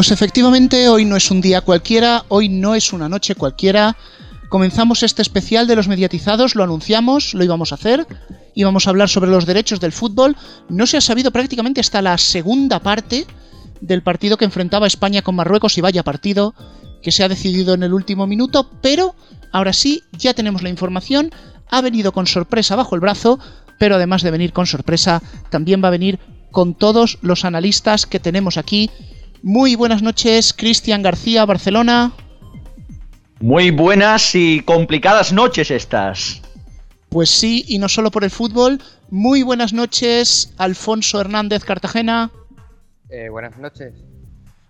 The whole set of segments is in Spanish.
Pues efectivamente, hoy no es un día cualquiera, hoy no es una noche cualquiera. Comenzamos este especial de los mediatizados, lo anunciamos, lo íbamos a hacer, íbamos a hablar sobre los derechos del fútbol. No se ha sabido prácticamente hasta la segunda parte del partido que enfrentaba España con Marruecos y vaya partido que se ha decidido en el último minuto, pero ahora sí, ya tenemos la información, ha venido con sorpresa bajo el brazo, pero además de venir con sorpresa, también va a venir con todos los analistas que tenemos aquí muy buenas noches, Cristian García, Barcelona. Muy buenas y complicadas noches estas. Pues sí, y no solo por el fútbol. Muy buenas noches, Alfonso Hernández Cartagena. Eh, buenas noches.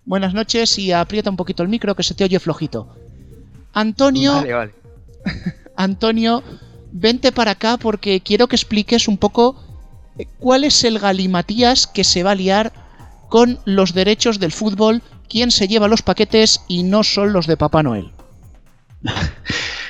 Buenas noches y aprieta un poquito el micro que se te oye flojito. Antonio. Vale, vale. Antonio, vente para acá porque quiero que expliques un poco eh, cuál es el galimatías que se va a liar con los derechos del fútbol, quién se lleva los paquetes y no son los de Papá Noel.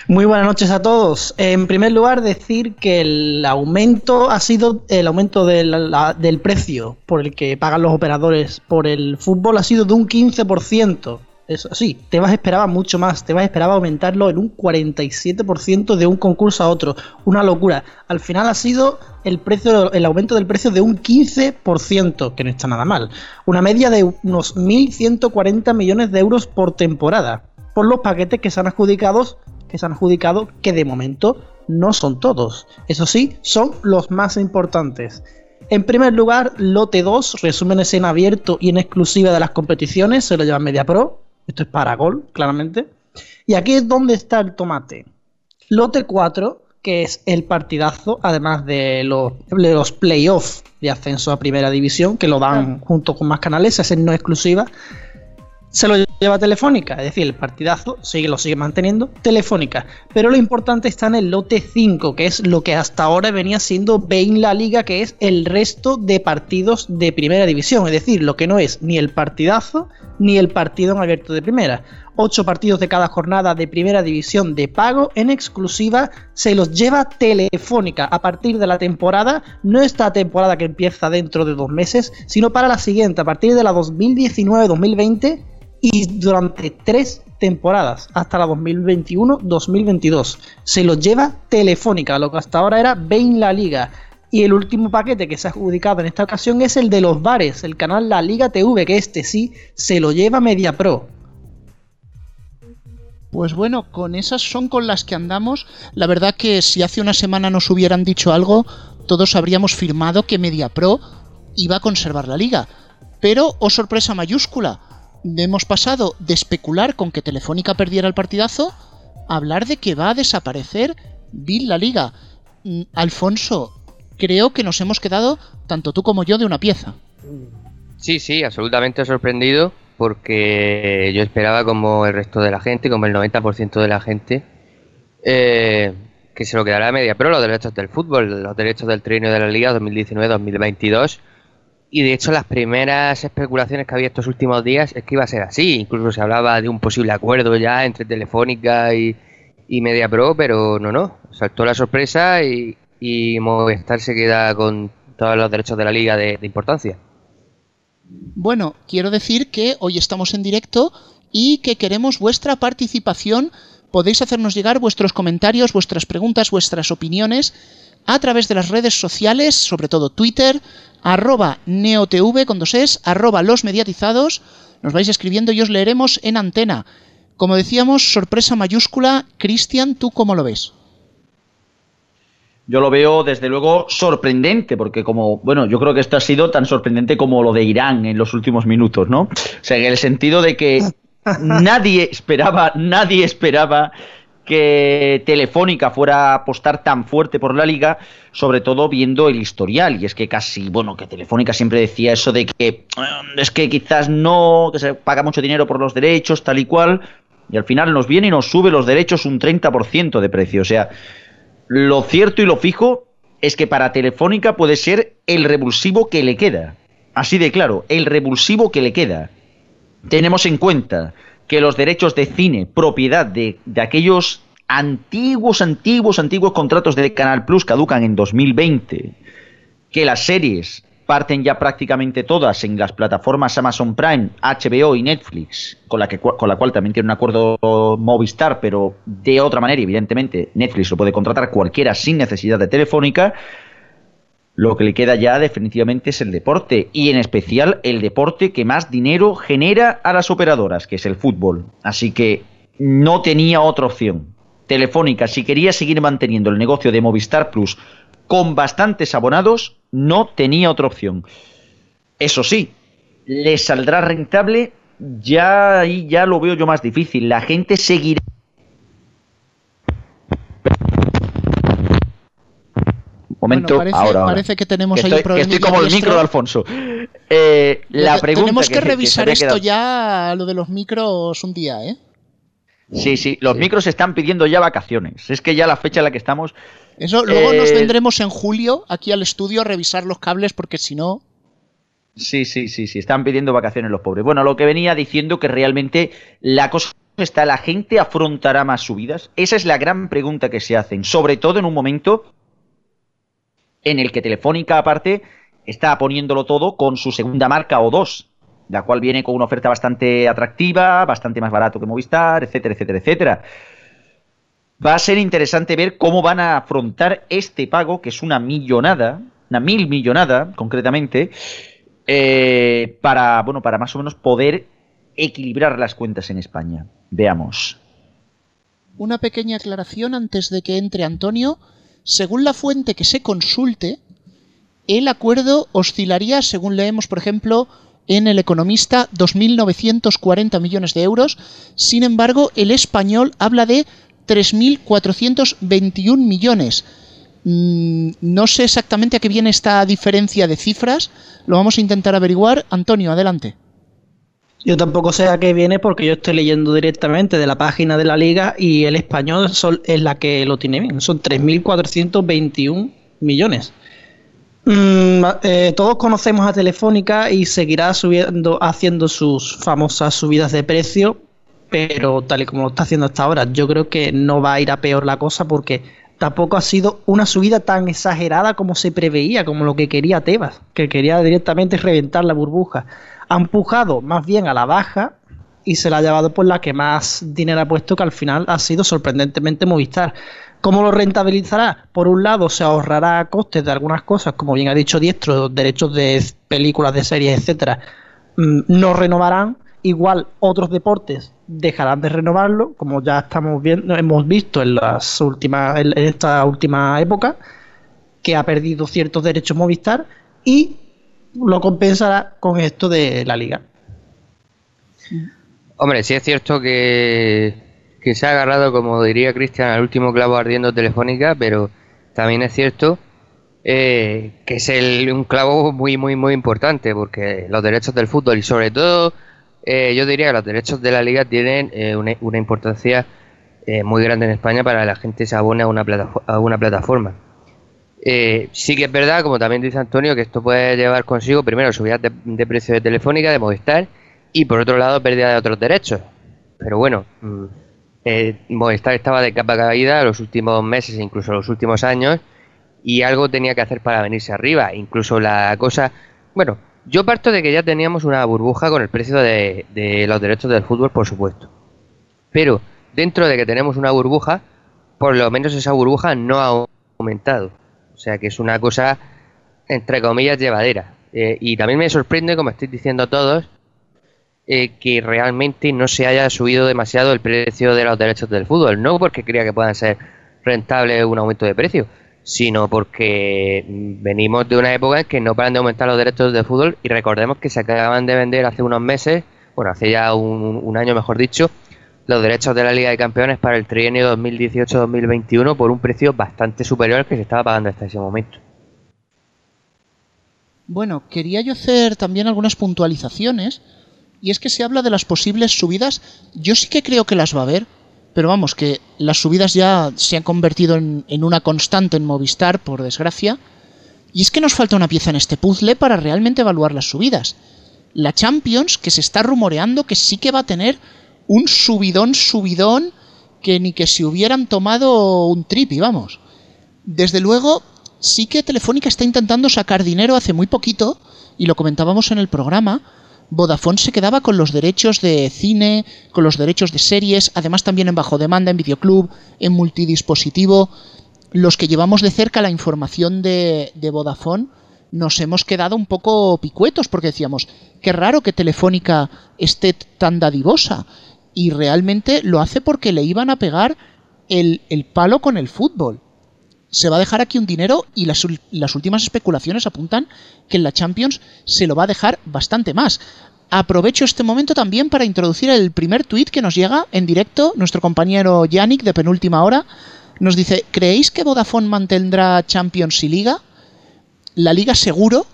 Muy buenas noches a todos. En primer lugar, decir que el aumento ha sido el aumento del, del precio por el que pagan los operadores por el fútbol ha sido de un 15%. Eso sí, te vas a esperar mucho más, te vas a esperar aumentarlo en un 47% de un concurso a otro. Una locura. Al final ha sido el precio, el aumento del precio de un 15%, que no está nada mal. Una media de unos 1.140 millones de euros por temporada. Por los paquetes que se han adjudicado, que se han adjudicado, que de momento no son todos. Eso sí, son los más importantes. En primer lugar, lote 2, resúmenes en abierto y en exclusiva de las competiciones, se lo lleva Media Pro. Esto es para gol, claramente. Y aquí es donde está el tomate. Lote 4, que es el partidazo, además de los, los playoffs de ascenso a primera división, que lo dan junto con más canales, es no exclusiva se lo lleva Telefónica, es decir, el partidazo sigue, lo sigue manteniendo Telefónica. Pero lo importante está en el lote 5, que es lo que hasta ahora venía siendo Bain La Liga, que es el resto de partidos de primera división, es decir, lo que no es ni el partidazo ni el partido en abierto de primera. Ocho partidos de cada jornada de primera división de pago en exclusiva se los lleva Telefónica a partir de la temporada, no esta temporada que empieza dentro de dos meses, sino para la siguiente, a partir de la 2019-2020 y durante tres temporadas hasta la 2021-2022. Se lo lleva Telefónica, lo que hasta ahora era Bain La Liga. Y el último paquete que se ha adjudicado en esta ocasión es el de los bares, el canal La Liga TV, que este sí se lo lleva Media Pro. Pues bueno, con esas son con las que andamos. La verdad que si hace una semana nos hubieran dicho algo, todos habríamos firmado que Media Pro iba a conservar la liga. Pero, oh sorpresa mayúscula, hemos pasado de especular con que Telefónica perdiera el partidazo a hablar de que va a desaparecer Bill la liga. Mm, Alfonso, creo que nos hemos quedado, tanto tú como yo, de una pieza. Sí, sí, absolutamente sorprendido porque yo esperaba como el resto de la gente, como el 90% de la gente, eh, que se lo quedara a media, pero los derechos del fútbol, los derechos del trino de la liga 2019-2022 y de hecho las primeras especulaciones que había estos últimos días es que iba a ser así. Incluso se hablaba de un posible acuerdo ya entre Telefónica y, y Media Pro, pero no, no. Saltó la sorpresa y, y Movistar se queda con todos los derechos de la liga de, importancia. Bueno, quiero decir que hoy estamos en directo y que queremos vuestra participación. Podéis hacernos llegar vuestros comentarios, vuestras preguntas, vuestras opiniones a través de las redes sociales, sobre todo Twitter, arroba neotv con dos arroba los mediatizados. Nos vais escribiendo y os leeremos en antena. Como decíamos, sorpresa mayúscula. Cristian, ¿tú cómo lo ves? Yo lo veo desde luego sorprendente, porque como, bueno, yo creo que esto ha sido tan sorprendente como lo de Irán en los últimos minutos, ¿no? O sea, en el sentido de que nadie esperaba, nadie esperaba que Telefónica fuera a apostar tan fuerte por la liga, sobre todo viendo el historial. Y es que casi, bueno, que Telefónica siempre decía eso de que mm, es que quizás no, que se paga mucho dinero por los derechos, tal y cual. Y al final nos viene y nos sube los derechos un 30% de precio. O sea, lo cierto y lo fijo es que para Telefónica puede ser el revulsivo que le queda. Así de claro, el revulsivo que le queda. Tenemos en cuenta que los derechos de cine, propiedad de, de aquellos antiguos, antiguos, antiguos contratos de Canal Plus caducan en 2020, que las series parten ya prácticamente todas en las plataformas Amazon Prime, HBO y Netflix, con la, que, con la cual también tiene un acuerdo Movistar, pero de otra manera, evidentemente, Netflix lo puede contratar cualquiera sin necesidad de telefónica. Lo que le queda ya definitivamente es el deporte, y en especial el deporte que más dinero genera a las operadoras, que es el fútbol. Así que no tenía otra opción. Telefónica, si quería seguir manteniendo el negocio de Movistar Plus con bastantes abonados, no tenía otra opción. Eso sí, le saldrá rentable, ya ahí ya lo veo yo más difícil. La gente seguirá. Momento, Bueno, parece, ahora, ahora. parece que tenemos Que ahí estoy, un que problema. estoy como el micro de Alfonso. Eh, la pregunta Tenemos que, revisar esto ya, lo de los micros, un día, ¿eh? Sí, sí, los micros están pidiendo ya vacaciones. Es que ya la fecha en la que estamos. Eso, luego nos Eh, vendremos en julio aquí al estudio a revisar los cables porque si no... Sí, sí, sí, sí, están pidiendo vacaciones los pobres. Bueno, lo que venía diciendo que realmente la cosa está, la gente afrontará más subidas. Esa es la gran pregunta que se hacen, sobre todo en un momento en el que Telefónica, aparte, está poniéndolo todo con su segunda marca o dos, la cual viene con una oferta bastante atractiva, bastante más barato que Movistar, etcétera, etcétera, etcétera. Va a ser interesante ver cómo van a afrontar este pago, que es una millonada, una mil millonada, concretamente, eh, para, bueno, para más o menos poder equilibrar las cuentas en España. Veamos. Una pequeña aclaración antes de que entre Antonio. Según la fuente que se consulte, el acuerdo oscilaría, según leemos, por ejemplo, en El Economista, 2.940 millones de euros. Sin embargo, el español habla de 3.421 millones. Mm, no sé exactamente a qué viene esta diferencia de cifras. Lo vamos a intentar averiguar. Antonio, adelante. Yo tampoco sé a qué viene porque yo estoy leyendo directamente de la página de la liga y el español es la que lo tiene bien. Son 3.421 millones. Mm, eh, todos conocemos a Telefónica y seguirá subiendo, haciendo sus famosas subidas de precio, pero tal y como lo está haciendo hasta ahora, yo creo que no va a ir a peor la cosa porque tampoco ha sido una subida tan exagerada como se preveía, como lo que quería Tebas, que quería directamente reventar la burbuja. Ha empujado más bien a la baja y se la ha llevado por la que más dinero ha puesto, que al final ha sido sorprendentemente Movistar. ¿Cómo lo rentabilizará? Por un lado, se ahorrará costes de algunas cosas, como bien ha dicho Diestro, derechos de películas, de series, etcétera. Mm, No renovarán. Igual otros deportes dejarán de renovarlo, como ya estamos viendo, hemos visto en las últimas, en esta última época, que ha perdido ciertos derechos Movistar y lo compensará con esto de la liga. Hombre, sí es cierto que, que se ha agarrado, como diría Cristian, al último clavo ardiendo telefónica, pero también es cierto eh, que es el- un clavo muy, muy, muy importante, porque los derechos del fútbol y sobre todo, eh, yo diría que los derechos de la liga tienen eh, una, importancia eh, muy grande en España para que la gente se abone a una, platafo- a una plataforma. Eh, sí que es verdad, como también dice Antonio, que esto puede llevar consigo primero subidas de, de precio de Telefónica, de Movistar, y por otro lado pérdida de otros derechos. Pero bueno, mm, eh, Movistar estaba de capa caída los últimos meses, incluso los últimos años, y algo tenía que hacer para venirse arriba. Incluso la cosa, bueno, yo parto de que ya teníamos una burbuja con el precio de, los derechos del fútbol, por supuesto. Pero dentro de que tenemos una burbuja, por lo menos esa burbuja no ha aumentado. O sea que es una cosa, entre comillas, llevadera. Eh, y también me sorprende, como estáis diciendo todos, eh, que realmente no se haya subido demasiado el precio de los derechos del fútbol. No porque crea que puedan ser rentables un aumento de precio, sino porque venimos de una época en que no paran de aumentar los derechos del fútbol y recordemos que se acaban de vender hace unos meses, bueno, hace ya un, un año mejor dicho, los derechos de la Liga de Campeones para el trienio 2018-2021 por un precio bastante superior al que se estaba pagando hasta ese momento. Bueno, quería yo hacer también algunas puntualizaciones. Y es que se habla de las posibles subidas. Yo sí que creo que las va a haber. Pero vamos, que las subidas ya se han convertido en, una constante en Movistar, por desgracia. Y es que nos falta una pieza en este puzzle para realmente evaluar las subidas. La Champions, que se está rumoreando que sí que va a tener un subidón, subidón, que ni que si hubieran tomado un tripi, vamos. Desde luego, sí que Telefónica está intentando sacar dinero hace muy poquito, y lo comentábamos en el programa, Vodafone se quedaba con los derechos de cine, con los derechos de series, además también en bajo demanda, en videoclub, en multidispositivo. Los que llevamos de cerca la información de, Vodafone nos hemos quedado un poco picuetos porque decíamos, qué raro que Telefónica esté tan dadivosa. Y realmente lo hace porque le iban a pegar el, el palo con el fútbol se va a dejar aquí un dinero y las, últimas especulaciones apuntan que en la Champions se lo va a dejar bastante más. Aprovecho este momento también para introducir el primer tuit que nos llega en directo. Nuestro compañero Yannick de penúltima hora nos dice, ¿creéis que Vodafone mantendrá Champions y Liga? La Liga seguro,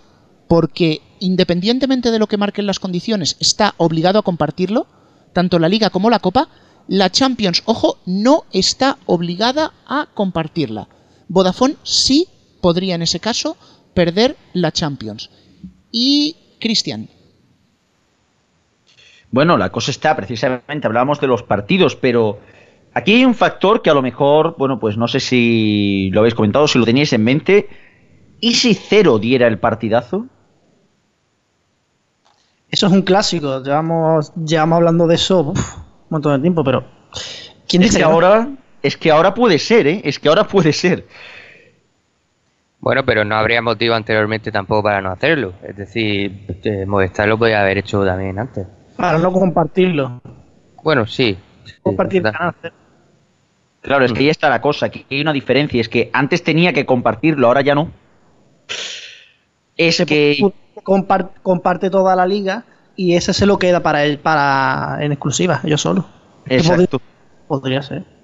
porque independientemente de lo que marquen las condiciones, está obligado a compartirlo, tanto la Liga como la Copa. La Champions, ojo, no está obligada a compartirla. Vodafone sí podría en ese caso perder la Champions. Y Cristian. Bueno, la cosa está, precisamente hablábamos de los partidos, pero aquí hay un factor que a lo mejor, bueno, pues no sé si lo habéis comentado, si lo teníais en mente. ¿Y si cero diera el partidazo? Eso es un clásico, llevamos, llevamos hablando de eso un montón de tiempo, pero ¿quién es que ahora es que ahora puede ser, ¿eh? Es que ahora puede ser. Bueno, pero no habría motivo anteriormente tampoco para no hacerlo. Es decir, eh, Movistar lo podía haber hecho también antes. Para no compartirlo. Bueno, sí. Compartir Claro, es que ahí está la cosa, que hay una diferencia, es que antes tenía que compartirlo, ahora ya no. Es que comparte, toda la liga y ese se lo queda para él para en exclusiva, yo solo. Exacto. podría ser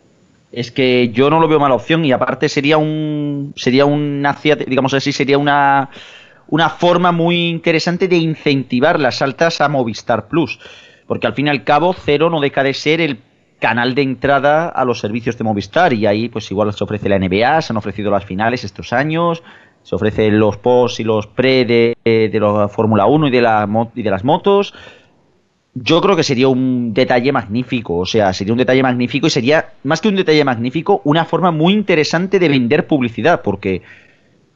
es que yo no lo veo mala opción y aparte sería un sería una digamos así sería una una forma muy interesante de incentivar las altas a Movistar Plus porque al fin y al cabo cero no deja de ser el canal de entrada a los servicios de Movistar y ahí pues igual se ofrece la NBA se han ofrecido las finales estos años se ofrecen los post y los pre de, de la Fórmula 1 y de, la, y de las motos yo creo que sería un detalle magnífico, o sea, sería un detalle magnífico y sería, más que un detalle magnífico, una forma muy interesante de vender publicidad, porque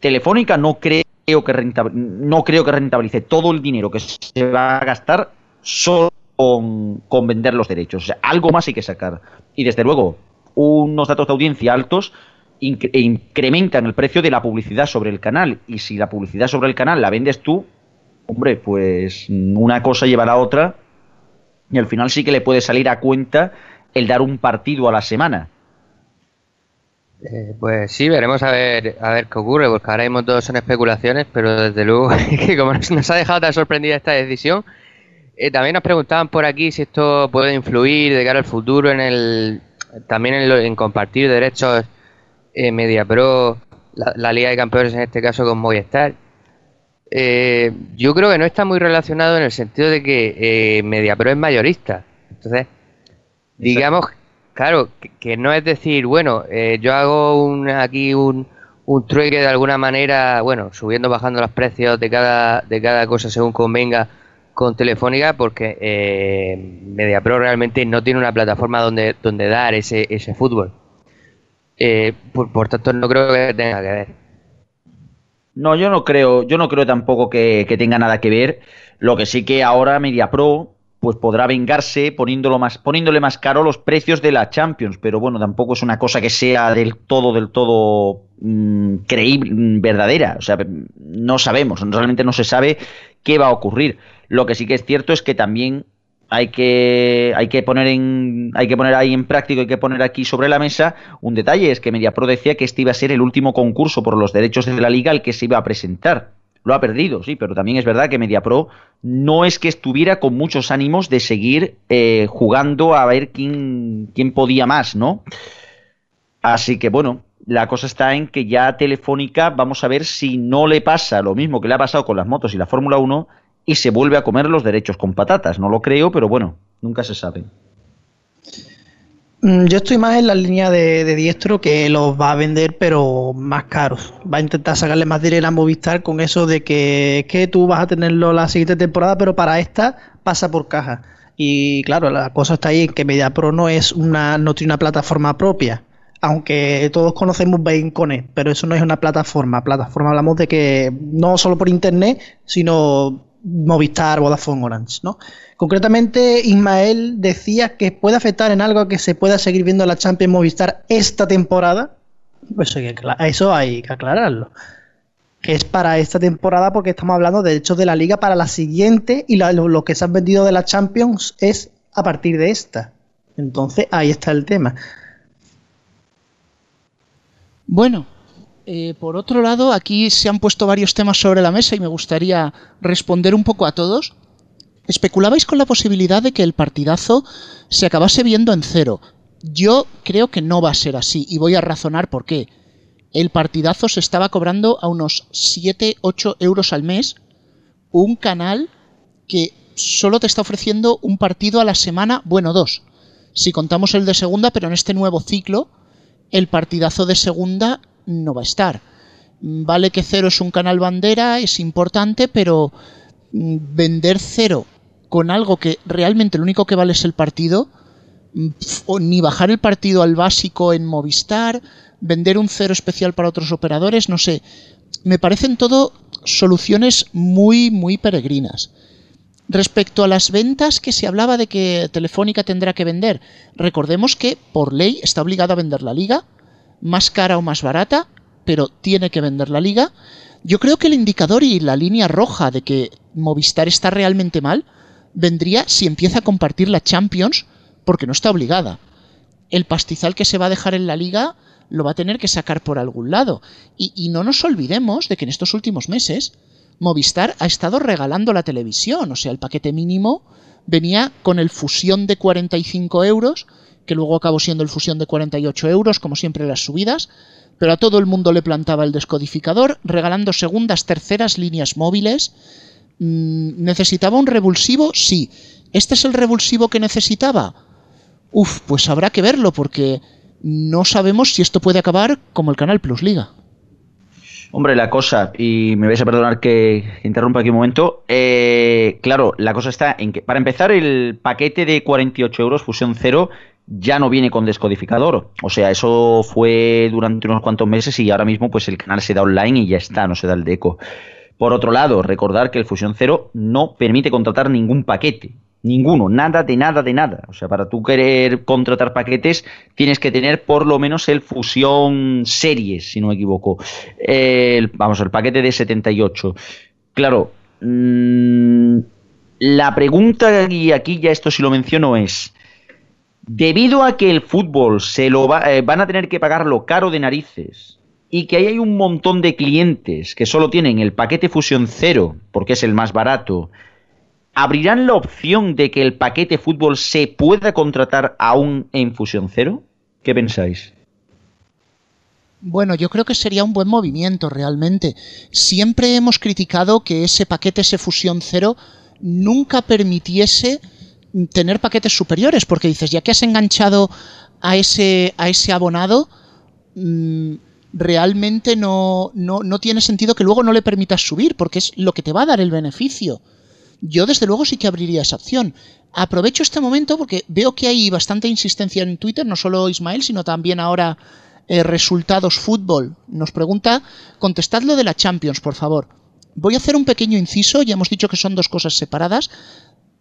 Telefónica no creo que, no creo que rentabilice todo el dinero que se va a gastar solo con, vender los derechos, o sea, algo más hay que sacar. Y desde luego, unos datos de audiencia altos incrementan el precio de la publicidad sobre el canal, y si la publicidad sobre el canal la vendes tú, hombre, pues una cosa llevará a otra y al final sí que le puede salir a cuenta el dar un partido a la semana. Eh, pues sí, veremos a ver a ver qué ocurre, porque ahora mismo todo son especulaciones, pero desde luego que como nos, ha dejado tan sorprendida esta decisión, eh, también nos preguntaban por aquí si esto puede influir de cara al futuro en el también en, compartir derechos eh, Media la, la, Liga de Campeones en este caso con Movistar. Eh, yo creo que no está muy relacionado en el sentido de que eh, MediaPro es mayorista. Entonces, digamos, claro, que, no es decir, bueno, eh, yo hago un, aquí un, un trueque de alguna manera, bueno, subiendo, bajando los precios de cada, de cada cosa según convenga con Telefónica, porque eh, MediaPro realmente no tiene una plataforma donde, donde dar ese, ese fútbol. Eh, por, por tanto, no creo que tenga que ver. No, yo no creo, yo no creo tampoco que, tenga nada que ver. Lo que sí que ahora MediaPro pues podrá vengarse poniéndolo más, poniéndole más caro los precios de la Champions, pero bueno, tampoco es una cosa que sea del todo, del todo mm, creíble, mm, verdadera. O sea, no sabemos, realmente no se sabe qué va a ocurrir. Lo que sí que es cierto es que también hay que, hay que poner en, hay que poner ahí en práctica, hay que poner aquí sobre la mesa un detalle, es que MediaPro decía que este iba a ser el último concurso por los derechos de la liga al que se iba a presentar. Lo ha perdido, sí, pero también es verdad que MediaPro no es que estuviera con muchos ánimos de seguir eh, jugando a ver quién, quién podía más, ¿no? Así que bueno, la cosa está en que ya Telefónica, vamos a ver si no le pasa lo mismo que le ha pasado con las motos y la Fórmula 1, y se vuelve a comer los derechos con patatas. No lo creo, pero bueno, nunca se sabe. Mm, yo estoy más en la línea de, Diestro que los va a vender, pero más caros. Va a intentar sacarle más dinero a Movistar con eso de que, que tú vas a tenerlo la siguiente temporada, pero para esta pasa por caja. Y claro, la cosa está ahí en que MediaPro no es una, no tiene una plataforma propia. aunque todos conocemos Bain Connect, pero eso no es una plataforma. Plataforma hablamos de que no solo por internet, sino Movistar, Vodafone, Orange, ¿no? Concretamente, Ismael decía que puede afectar en algo que se pueda seguir viendo la Champions Movistar esta temporada. Pues eso hay que aclararlo. Que es para esta temporada porque estamos hablando de hechos de la liga para la siguiente y lo que se han vendido de la Champions es a partir de esta. Entonces, ahí está el tema. Bueno, eh, por otro lado, aquí se han puesto varios temas sobre la mesa y me gustaría responder un poco a todos. Especulabais con la posibilidad de que el partidazo se acabase viendo en cero. Yo creo que no va a ser así y voy a razonar por qué. El partidazo se estaba cobrando a unos 7-8 euros al mes. Un canal que solo te está ofreciendo un partido a la semana, bueno, dos. Si contamos el de segunda, pero en este nuevo ciclo el partidazo de segunda no va a estar. Vale que cero es un canal bandera, es importante, pero mm, vender cero con algo que realmente lo único que vale es el partido, mm, o ni bajar el partido al básico en Movistar, vender un cero especial para otros operadores, no sé. Me parecen todo soluciones muy, muy peregrinas. Respecto a las ventas que se hablaba de que Telefónica tendrá que vender, recordemos que por ley está obligada a vender la liga, más cara o más barata, pero tiene que vender la liga. Yo creo que el indicador y la línea roja de que Movistar está realmente mal vendría si empieza a compartir la Champions porque no está obligada. El pastizal que se va a dejar en la liga lo va a tener que sacar por algún lado. Y, y no nos olvidemos de que en estos últimos meses Movistar ha estado regalando la televisión, o sea, el paquete mínimo venía con el fusión de 45 euros, que luego acabó siendo el fusión de 48 euros, como siempre las subidas, pero a todo el mundo le plantaba el descodificador, regalando segundas, terceras líneas móviles. Mm, ¿Necesitaba un revulsivo? Sí. ¿Este es el revulsivo que necesitaba? Uf, pues habrá que verlo, porque no sabemos si esto puede acabar como el Canal Plus Liga. Hombre, la cosa, y me vais a perdonar que interrumpa aquí un momento, eh, claro, la cosa está en que, para empezar, el paquete de 48 euros, fusión cero, ya no viene con descodificador. O sea, eso fue durante unos cuantos meses y ahora mismo pues el canal se da online y ya está, no se da el deco. Por otro lado, recordar que el Fusión Cero no permite contratar ningún paquete. Ninguno, nada de nada de nada. O sea, para tú querer contratar paquetes tienes que tener por lo menos el Fusión Series, si no me equivoco. vamos, el paquete de 78. Claro, mm, la pregunta, y aquí ya esto sí lo menciono, es, debido a que el fútbol se lo eh, van a tener que pagarlo caro de narices y que ahí hay un montón de clientes que solo tienen el paquete Fusión Cero, porque es el más barato, ¿abrirán la opción de que el paquete fútbol se pueda contratar aún en Fusión Cero? ¿Qué pensáis? Bueno, yo creo que sería un buen movimiento realmente. Siempre hemos criticado que ese paquete, ese Fusión Cero, nunca permitiese tener paquetes superiores, porque dices, ya que has enganchado a ese, a ese abonado, mm, realmente no, no, no tiene sentido que luego no le permitas subir, porque es lo que te va a dar el beneficio yo desde luego sí que abriría esa opción. Aprovecho este momento porque veo que hay bastante insistencia en Twitter, no solo Ismael, sino también ahora eh, Resultados Fútbol. Nos pregunta, contestadlo de la Champions, por favor. Voy a hacer un pequeño inciso, ya hemos dicho que son dos cosas separadas,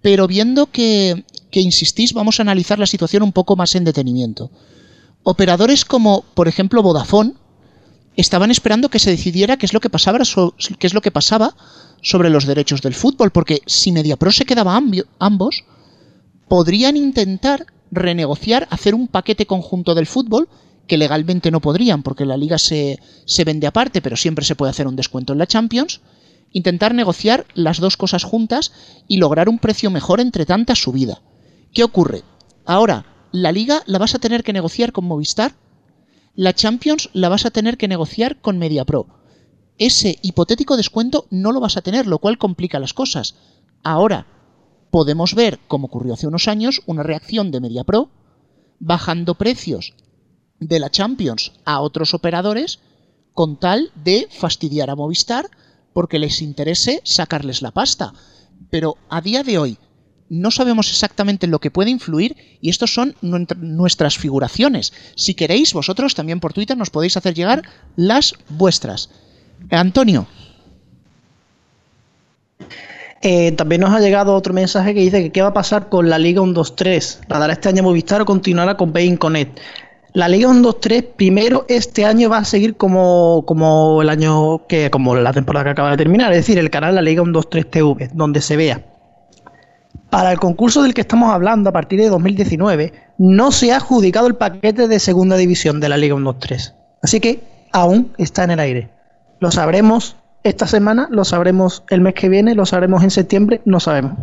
pero viendo que, insistís, vamos a analizar la situación un poco más en detenimiento. Operadores como, por ejemplo, Vodafone, estaban esperando que se decidiera qué es lo que pasaba, es lo que pasaba sobre los derechos del fútbol, porque si MediaPro se quedaba ambos, podrían intentar renegociar, hacer un paquete conjunto del fútbol, que legalmente no podrían, porque la liga se, se vende aparte, pero siempre se puede hacer un descuento en la Champions, intentar negociar las dos cosas juntas y lograr un precio mejor entre tanta subida. ¿Qué ocurre? Ahora, la liga la vas a tener que negociar con Movistar, la Champions la vas a tener que negociar con MediaPro ese hipotético descuento no lo vas a tener, lo cual complica las cosas. Ahora, podemos ver, como ocurrió hace unos años, una reacción de MediaPro bajando precios de la Champions a otros operadores con tal de fastidiar a Movistar porque les interese sacarles la pasta. Pero a día de hoy, no sabemos exactamente en lo que puede influir y estos son nuestras figuraciones. Si queréis, vosotros también por Twitter nos podéis hacer llegar las vuestras. Antonio. Eh, también nos ha llegado otro mensaje que dice que qué va a pasar con la Liga 1-2-3. ¿La dará este año Movistar o continuará con Bein Connect? La Liga 1-2-3 primero este año va a seguir como, como el año que, como la temporada que acaba de terminar, es decir, el canal La Liga 1-2-3 TV, donde se vea. Para el concurso del que estamos hablando a partir de 2019, no se ha adjudicado el paquete de segunda división de la Liga 1-2-3. Así que aún está en el aire. Lo sabremos esta semana, lo sabremos el mes que viene, lo sabremos en septiembre, no sabemos.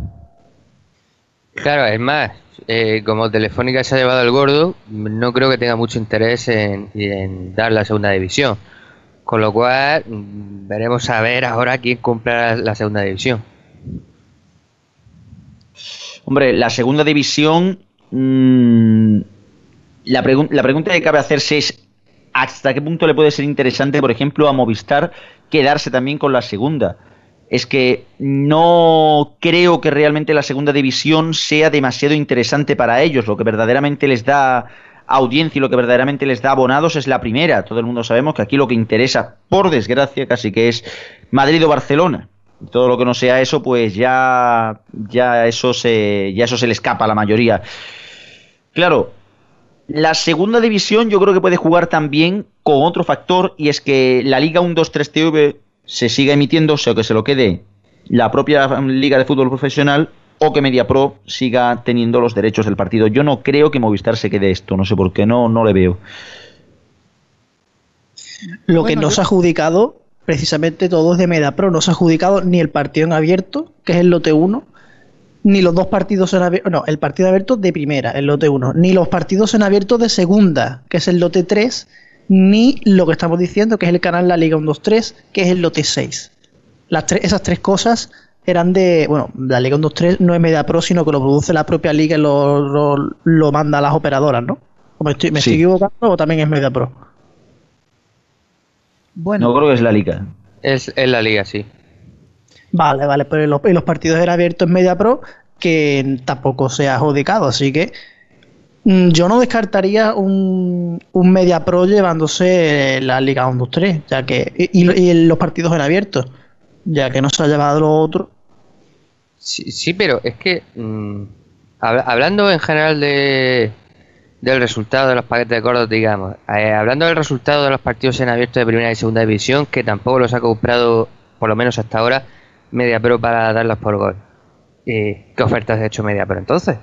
Claro, es más, eh, como Telefónica se ha llevado el gordo, no creo que tenga mucho interés en, dar la segunda división. Con lo cual, mm, veremos a ver ahora quién compra la segunda división. Hombre, la segunda división. Mm, la, la pregunta que cabe hacerse es: ¿hasta qué punto le puede ser interesante, por ejemplo, a Movistar quedarse también con la segunda. Es que no creo que realmente la segunda división sea demasiado interesante para ellos. Lo que verdaderamente les da audiencia y lo que verdaderamente les da abonados es la primera. Todo el mundo sabemos que aquí lo que interesa, por desgracia, casi que es Madrid o Barcelona. Todo lo que no sea eso, pues ya, ya eso se, ya eso se le escapa a la mayoría. Claro, la segunda división yo creo que puede jugar también con otro factor y es que la Liga 1-2-3 TV se siga emitiendo, o sea, que se lo quede la propia Liga de Fútbol Profesional o que MediaPro siga teniendo los derechos del partido. Yo no creo que Movistar se quede esto, no sé por qué, no, no le veo. Lo que no se ha adjudicado, precisamente todo es de MediaPro, no se ha adjudicado ni el partido en abierto, que es el lote 1, ni los dos partidos en abierto, no, el partido abierto de primera, el lote 1, ni los partidos en abierto de segunda, que es el lote 3, ni lo que estamos diciendo, que es el canal La Liga 1-2-3, que es el lote 6. Las esas tres cosas eran de, bueno, la Liga 1-2-3 no es Media Pro, sino que lo produce la propia liga y lo, lo, manda a las operadoras, ¿no? ¿Me estoy, me estoy equivocando o también es Media Pro? Bueno. No creo que es la liga. Es, es la liga, sí. Vale, vale, pero los, los partidos eran abiertos en Media Pro que tampoco se ha adjudicado, así que yo no descartaría un, un Media Pro llevándose la Liga 1-2-3, ya que y, los partidos en abiertos, ya que no se ha llevado lo otro. Sí, sí pero es que mm, hablando en general de, del resultado de los paquetes de Córdoba, digamos, eh, hablando del resultado de los partidos en abierto de primera y segunda división, que tampoco los ha comprado, por lo menos hasta ahora, Media Pro para darlas por gol. ¿Y qué ofertas ha hecho Media Pro entonces?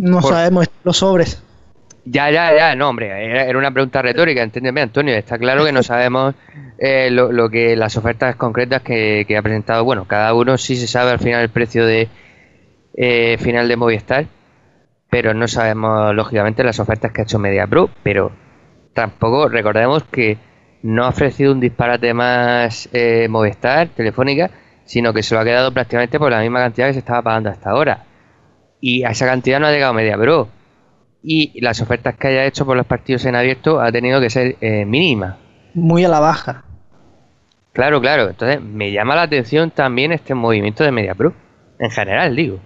No sabemos los sobres. Ya, ya, ya, no, hombre, era, una pregunta retórica, entiéndeme, Antonio. Está claro que no sabemos eh, lo, que las ofertas concretas que, ha presentado. Bueno, cada uno sí se sabe al final el precio de eh, final de Movistar, pero no sabemos, lógicamente, las ofertas que ha hecho Media Pro. Pero tampoco recordemos que no ha ofrecido un disparate más eh, Movistar, Telefónica, sino que se lo ha quedado prácticamente por la misma cantidad que se estaba pagando hasta ahora. Y a esa cantidad no ha llegado Media Pro. Y las ofertas que haya hecho por los partidos en abierto ha tenido que ser eh, mínimas. Muy a la baja. Claro, claro. Entonces me llama la atención también este movimiento de Media Pro. En general, digo.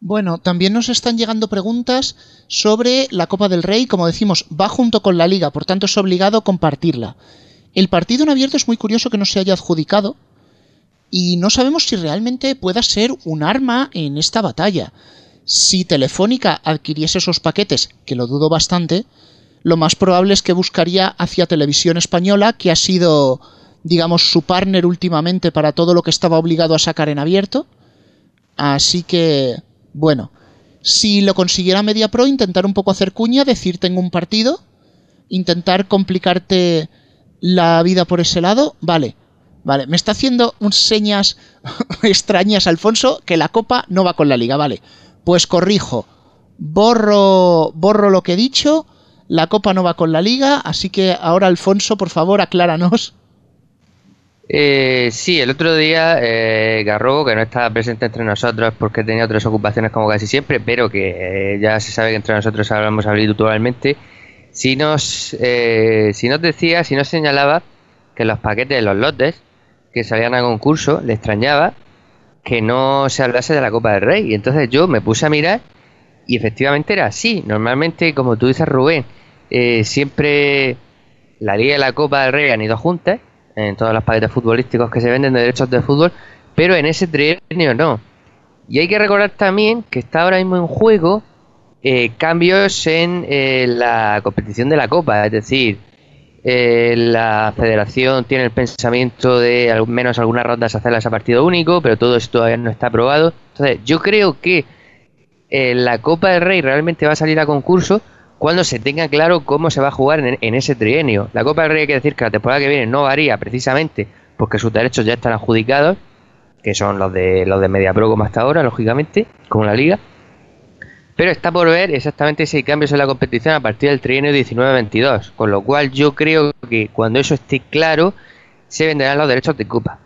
Bueno, también nos están llegando preguntas sobre la Copa del Rey. Como decimos, va junto con la liga, por tanto es obligado a compartirla. El partido en abierto es muy curioso que no se haya adjudicado y no sabemos si realmente pueda ser un arma en esta batalla. Si Telefónica adquiriese esos paquetes, que lo dudo bastante, lo más probable es que buscaría hacia Televisión Española, que ha sido, digamos, su partner últimamente para todo lo que estaba obligado a sacar en abierto. Así que bueno, si lo consiguiera Media Pro, intentar un poco hacer cuña, decir tengo un partido, intentar complicarte la vida por ese lado, vale. Vale, me está haciendo un señas extrañas Alfonso que la copa no va con la liga, vale. Pues corrijo. Borro borro lo que he dicho, la copa no va con la liga, así que ahora Alfonso, por favor, acláranos. Eh, sí, el otro día eh, Garrobo, que no estaba presente entre nosotros porque tenía otras ocupaciones como casi siempre, pero que eh, ya se sabe que entre nosotros hablamos habitualmente, si nos, eh, si nos decía, si nos señalaba que los paquetes de los lotes que salían a concurso, le extrañaba que no se hablase de la Copa del Rey. Y entonces yo me puse a mirar y efectivamente era así. Normalmente, como tú dices, Rubén, eh, siempre la Liga y la Copa del Rey han ido juntas en todos los paquetes futbolísticos que se venden de derechos de fútbol, pero en ese trienio no. Y hay que recordar también que está ahora mismo en juego eh, cambios en eh, la competición de la Copa, es decir, eh, la federación tiene el pensamiento de al menos algunas rondas hacerlas a partido único, pero todo esto todavía no está aprobado. Entonces, yo creo que la Copa del Rey realmente va a salir a concurso cuando se tenga claro cómo se va a jugar en, ese trienio. La Copa del Rey hay que decir que la temporada que viene no varía precisamente porque sus derechos ya están adjudicados, que son los de los de MediaPro como hasta ahora, lógicamente, como la liga. Pero está por ver exactamente si hay cambios en la competición a partir del trienio 19-22. Con lo cual yo creo que cuando eso esté claro, se venderán los derechos de Copa.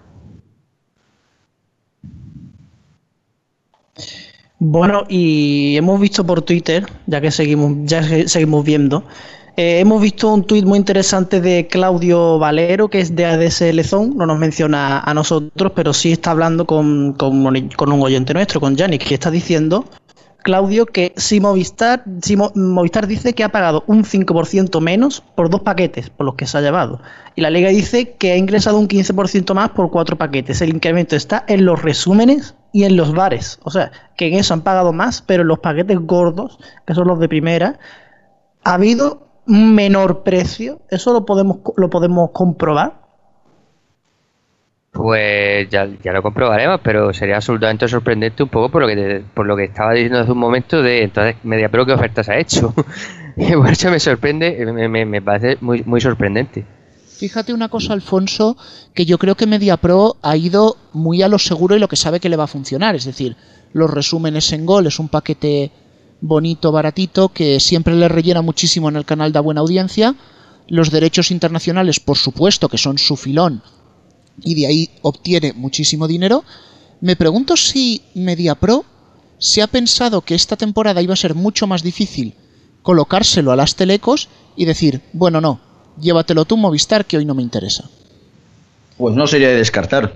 Bueno, y hemos visto por Twitter, ya que seguimos, ya seguimos viendo, eh, hemos visto un tuit muy interesante de Claudio Valero, que es de ADSL Zone, no nos menciona a nosotros, pero sí está hablando con, con, con un oyente nuestro, con Yannick, que está diciendo Claudio, que si Movistar, si Movistar dice que ha pagado un 5% menos por dos paquetes, por los que se ha llevado. Y la liga dice que ha ingresado un 15% más por cuatro paquetes. El incremento está en los resúmenes y en los bares. O sea, que en eso han pagado más, pero en los paquetes gordos, que son los de primera, ha habido un menor precio. Eso lo podemos, lo podemos comprobar. Pues ya, lo comprobaremos, pero sería absolutamente sorprendente un poco por lo que por lo que estaba diciendo hace un momento de entonces media pro qué ofertas ha hecho. por eso me sorprende, me, parece muy, muy sorprendente. Fíjate una cosa, Alfonso, que yo creo que MediaPro ha ido muy a lo seguro y lo que sabe que le va a funcionar. Es decir, los resúmenes en gol es un paquete bonito, baratito, que siempre le rellena muchísimo en el canal da buena audiencia. Los derechos internacionales, por supuesto, que son su filón y de ahí obtiene muchísimo dinero. Me pregunto si MediaPro se ha pensado que esta temporada iba a ser mucho más difícil colocárselo a las telecos y decir, bueno, no, llévatelo tú Movistar que hoy no me interesa. Pues no sería de descartar.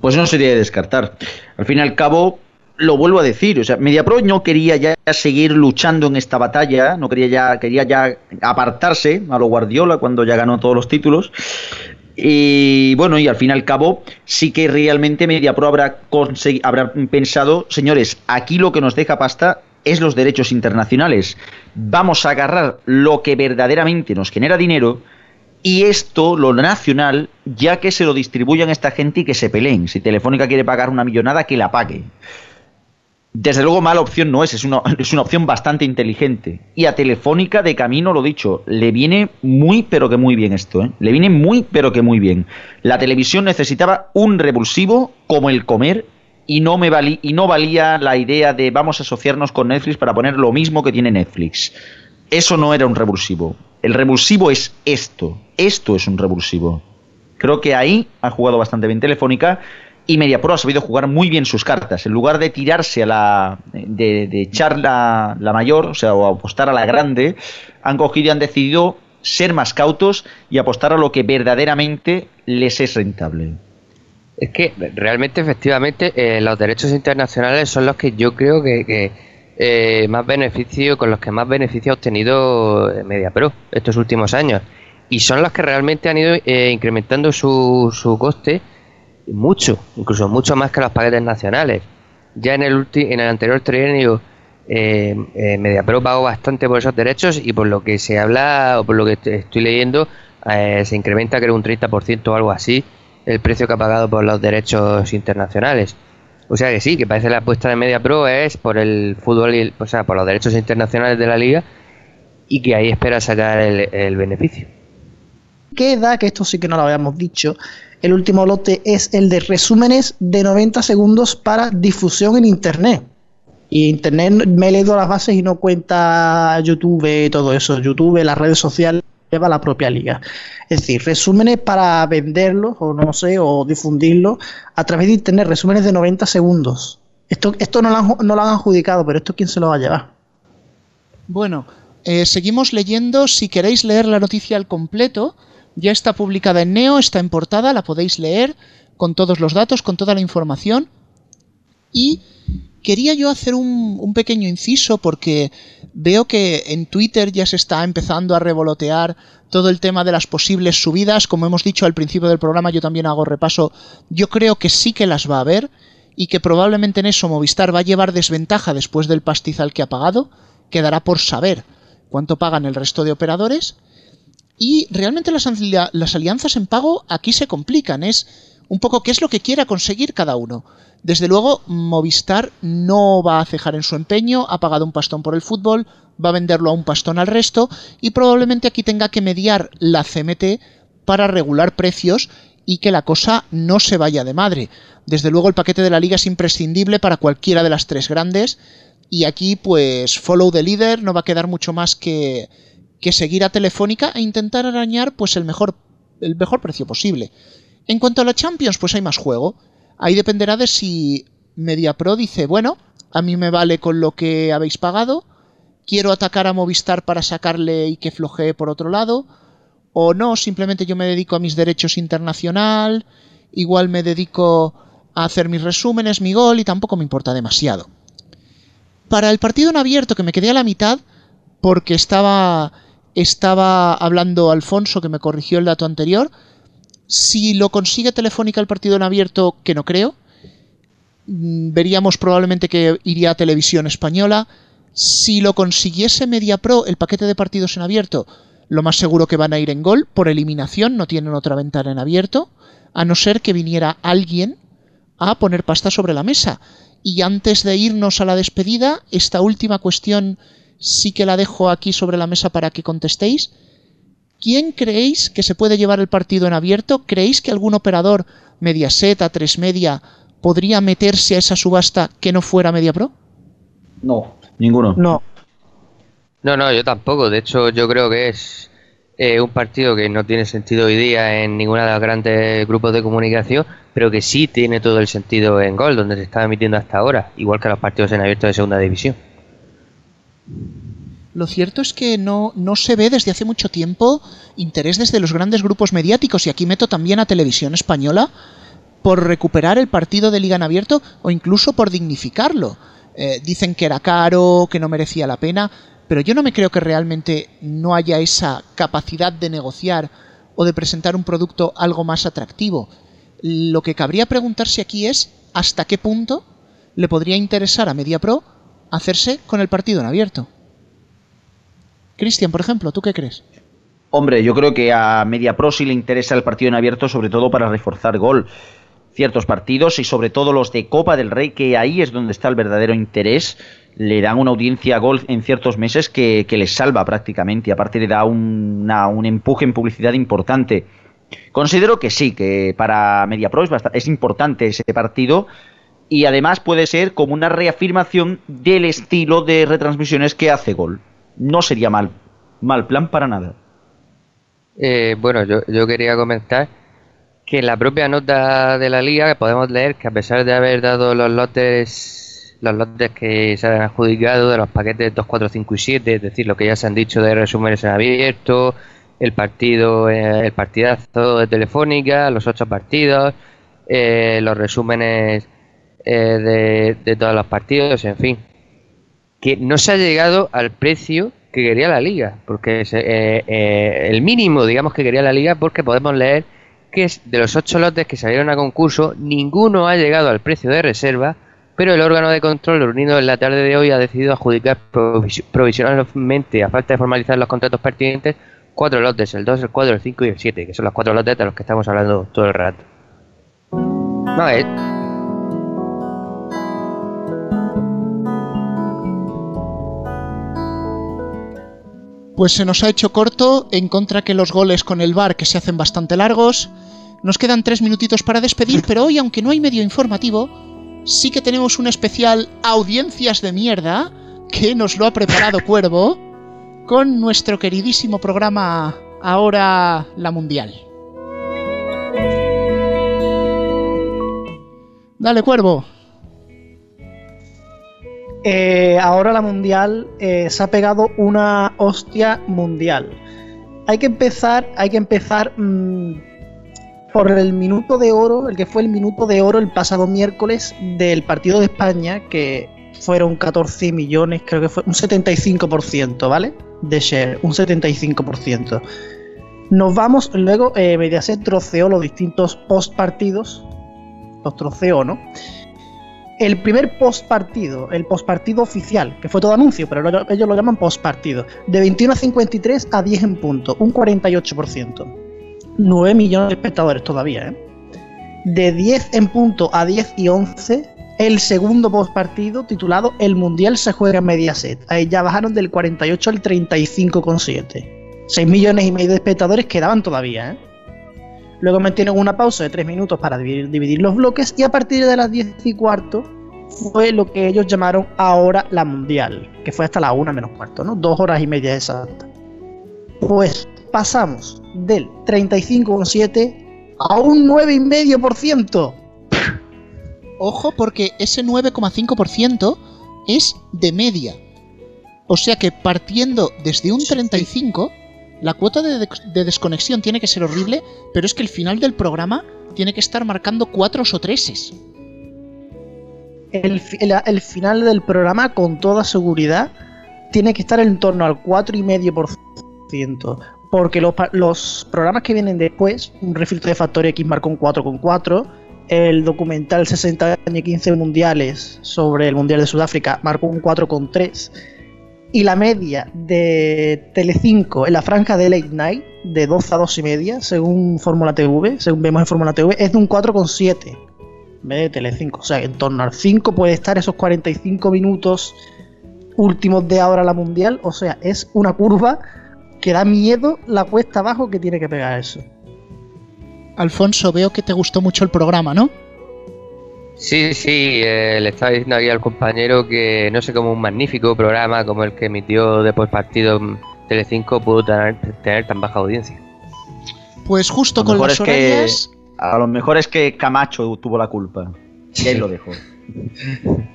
Pues no sería de descartar. Al fin y al cabo, lo vuelvo a decir, o sea, MediaPro no quería ya seguir luchando en esta batalla, no quería ya, quería ya apartarse a lo Guardiola cuando ya ganó todos los títulos. Y bueno, y al fin y al cabo, sí que realmente MediaPro habrá, habrá pensado, señores, aquí lo que nos deja pasta es los derechos internacionales. Vamos a agarrar lo que verdaderamente nos genera dinero y esto, lo nacional, ya que se lo distribuyan a esta gente y que se peleen. Si Telefónica quiere pagar una millonada, que la pague. Desde luego mala opción no es, es una, es una opción bastante inteligente. Y a Telefónica de camino, lo dicho, le viene muy pero que muy bien esto, ¿eh? Le viene muy pero que muy bien. La televisión necesitaba un revulsivo como el comer y no, me valí, y no valía la idea de vamos a asociarnos con Netflix para poner lo mismo que tiene Netflix. Eso no era un revulsivo. El revulsivo es esto. Esto es un revulsivo. Creo que ahí ha jugado bastante bien Telefónica y MediaPro ha sabido jugar muy bien sus cartas. En lugar de tirarse a la. de, echar la, mayor, o sea, o apostar a la grande, han cogido y han decidido ser más cautos y apostar a lo que verdaderamente les es rentable. Es que realmente, efectivamente, eh, los derechos internacionales son los que yo creo que, eh, más beneficio, con los que más beneficio ha obtenido eh, MediaPro estos últimos años. Y son los que realmente han ido incrementando su, su coste mucho, incluso mucho más que los paquetes nacionales. Ya en el, en el anterior trienio eh, eh, MediaPro pagó bastante por esos derechos y por lo que se habla o por lo que estoy leyendo eh, se incrementa creo un 30% o algo así el precio que ha pagado por los derechos internacionales. O sea que sí, que parece la apuesta de MediaPro es por el fútbol, y, o sea, por los derechos internacionales de la liga y que ahí espera sacar el, el beneficio. Queda, que esto sí que no lo habíamos dicho, el último lote es el de resúmenes de 90 segundos para difusión en Internet. Y Internet me he leído las bases y no cuenta YouTube todo eso. YouTube, las redes sociales, lleva la propia liga. Es decir, resúmenes para venderlos o no sé, o difundirlos a través de Internet, resúmenes de 90 segundos. Esto, esto no, lo han, no lo han adjudicado, pero esto quién se lo va a llevar. Bueno, eh, seguimos leyendo. Si queréis leer la noticia al completo, Ya está publicada en Neo, está en portada, la podéis leer con todos los datos, con toda la información. Y quería yo hacer un, un, pequeño inciso porque veo que en Twitter ya se está empezando a revolotear todo el tema de las posibles subidas. Como hemos dicho al principio del programa, yo también hago repaso. Yo creo que sí que las va a haber y que probablemente en eso Movistar va a llevar desventaja después del pastizal que ha pagado. Quedará por saber cuánto pagan el resto de operadores. Y realmente las, alianzas en pago aquí se complican. Es un poco qué es lo que quiera conseguir cada uno. Desde luego, Movistar no va a cejar en su empeño, ha pagado un pastón por el fútbol, va a venderlo a un pastón al resto y probablemente aquí tenga que mediar la CMT para regular precios y que la cosa no se vaya de madre. Desde luego el paquete de la liga es imprescindible para cualquiera de las tres grandes y aquí pues follow the leader no va a quedar mucho más que, que seguir a Telefónica e intentar arañar pues el mejor, el mejor precio posible. En cuanto a la Champions pues hay más juego. Ahí dependerá de si MediaPro dice, bueno, a mí me vale con lo que habéis pagado, quiero atacar a Movistar para sacarle y que flojee por otro lado, o no, simplemente yo me dedico a mis derechos internacional, igual me dedico a hacer mis resúmenes, mi gol y tampoco me importa demasiado. Para el partido en abierto que me quedé a la mitad porque estaba estaba hablando Alfonso que me corrigió el dato anterior, si lo consigue Telefónica el partido en abierto, que no creo, mm, veríamos probablemente que iría a Televisión Española. Si lo consiguiese MediaPro, el paquete de partidos en abierto, lo más seguro que van a ir en gol, por eliminación, no tienen otra ventana en abierto, a no ser que viniera alguien a poner pasta sobre la mesa. Y antes de irnos a la despedida, esta última cuestión sí que la dejo aquí sobre la mesa para que contestéis. ¿Quién creéis que se puede llevar el partido en abierto? ¿Creéis que algún operador, Mediaset, A3 Media, podría meterse a esa subasta que no fuera MediaPro? No, ninguno. No. No, no, yo tampoco. De hecho, yo creo que es eh, un partido que no tiene sentido hoy día en ninguno de los grandes grupos de comunicación, pero que sí tiene todo el sentido en Gol, donde se está emitiendo hasta ahora, igual que los partidos en abierto de segunda división. Lo cierto es que no, no se ve desde hace mucho tiempo interés desde los grandes grupos mediáticos, y aquí meto también a Televisión Española, por recuperar el partido de Liga en Abierto o incluso por dignificarlo. Eh, dicen que era caro, que no merecía la pena, pero yo no me creo que realmente no haya esa capacidad de negociar o de presentar un producto algo más atractivo. Lo que cabría preguntarse aquí es hasta qué punto le podría interesar a MediaPro hacerse con el partido en abierto. Cristian, por ejemplo, ¿tú qué crees? Hombre, yo creo que a MediaPro sí le interesa el partido en abierto, sobre todo para reforzar gol. Ciertos partidos y sobre todo los de Copa del Rey, que ahí es donde está el verdadero interés, le dan una audiencia a gol en ciertos meses que, les salva prácticamente y aparte le da un empuje en publicidad importante. Considero que sí, que para MediaPro es, es importante ese partido y además puede ser como una reafirmación del estilo de retransmisiones que hace Gol no sería mal, mal plan para nada. Eh, bueno, yo, yo quería comentar que en la propia nota de la liga podemos leer que a pesar de haber dado los lotes los lotes que se han adjudicado de los paquetes 2, 4, 5 y 7, es decir, lo que ya se han dicho de resúmenes en abierto, el partido, eh, el partidazo de Telefónica, los ocho partidos, eh, los resúmenes de, de todos los partidos, en fin, que no se ha llegado al precio que quería la liga, porque eh, eh, el mínimo, digamos, que quería la liga, porque podemos leer que de los ocho lotes que salieron a concurso, ninguno ha llegado al precio de reserva, pero el órgano de control reunido en la tarde de hoy ha decidido adjudicar provisionalmente, a falta de formalizar los contratos pertinentes, cuatro lotes, el 2, el 4, el 5 y el 7, que son los cuatro lotes de los que estamos hablando todo el rato. No, es, Pues se nos ha hecho corto, en contra que los goles con el bar que se hacen bastante largos. Nos quedan tres minutitos para despedir, pero hoy, aunque no hay medio informativo, sí que tenemos un especial Audiencias de Mierda, que nos lo ha preparado Cuervo, con nuestro queridísimo programa Ahora la Mundial. Dale, Cuervo. Eh, ahora la mundial eh, se ha pegado una hostia mundial. hay que empezar, hay que empezar mm, por el minuto de oro, el que fue el minuto de oro el pasado miércoles del partido de España, que fueron 14 millones, creo que fue un 75%, ¿vale? De share, un 75%. Nos vamos, luego eh, Mediaset troceó los distintos post partidos, los troceó, ¿no? El primer post partido, el post partido oficial, que fue todo anuncio, pero ellos lo llaman post partido, de 21 a 53 a 10 en punto, un 48%. 9 millones de espectadores todavía, ¿eh? De 10 en punto a 10 y 11, el segundo post partido titulado El Mundial se juega en Mediaset. Ahí ya bajaron del 48 al 35,7. 6 millones y medio de espectadores quedaban todavía, ¿eh? Luego mantienen una pausa de 3 minutos para dividir, los bloques y a partir de las 10 y cuarto fue lo que ellos llamaron ahora la mundial, que fue hasta la 1 menos cuarto, ¿no? Dos horas y media exacta. Pues pasamos del 35,7 a un 9,5%. Ojo porque ese 9,5% es de media. O sea que partiendo desde un 35, la cuota de, desconexión tiene que ser horrible, pero es que el final del programa tiene que estar marcando 4 o 3 el, el, final del programa, con toda seguridad, tiene que estar en torno al 4,5%. Porque los, programas que vienen después, un refiltro de Factor X marcó un 4,4%, el documental 60 años y 15 mundiales sobre el Mundial de Sudáfrica marcó un 4,3% y la media de Telecinco en la franja de Late Night, de 12 a 2 y media, según Fórmula TV, según vemos en Fórmula TV, es de un 4,7 en vez de Telecinco. O sea, en torno al 5 puede estar esos 45 minutos últimos de ahora la mundial. O sea, es una curva que da miedo la cuesta abajo que tiene que pegar eso. Alfonso, veo que te gustó mucho el programa, ¿no? Sí, sí, eh, le estaba diciendo aquí al compañero que no sé cómo un magnífico programa como el que emitió después partido Telecinco pudo tener, tan baja audiencia. Pues justo con las horarias... a lo mejor es que Camacho tuvo la culpa. Y él lo dejó.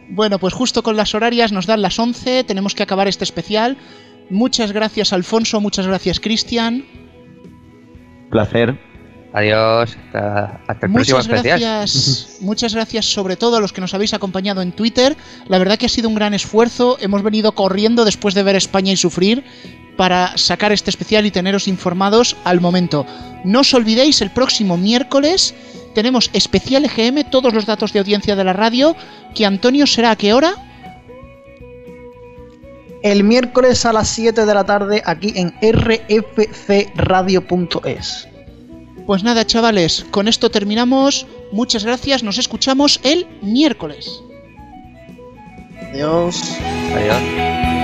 Bueno, pues justo con las horarias nos dan las 11, tenemos que acabar este especial. Muchas gracias Alfonso, muchas gracias Cristian. Placer. Adiós, hasta, el muchas próximo gracias, Muchas gracias sobre todo a los que nos habéis acompañado en Twitter. La verdad que ha sido un gran esfuerzo. Hemos venido corriendo después de ver España y sufrir para sacar este especial y teneros informados al momento. No os olvidéis, el próximo miércoles tenemos especial EGM, todos los datos de audiencia de la radio, que Antonio será a qué hora? El miércoles a las 7 de la tarde aquí en rfcradio.es. Pues nada, chavales, con esto terminamos. Muchas gracias, nos escuchamos el miércoles. Adiós. Adiós.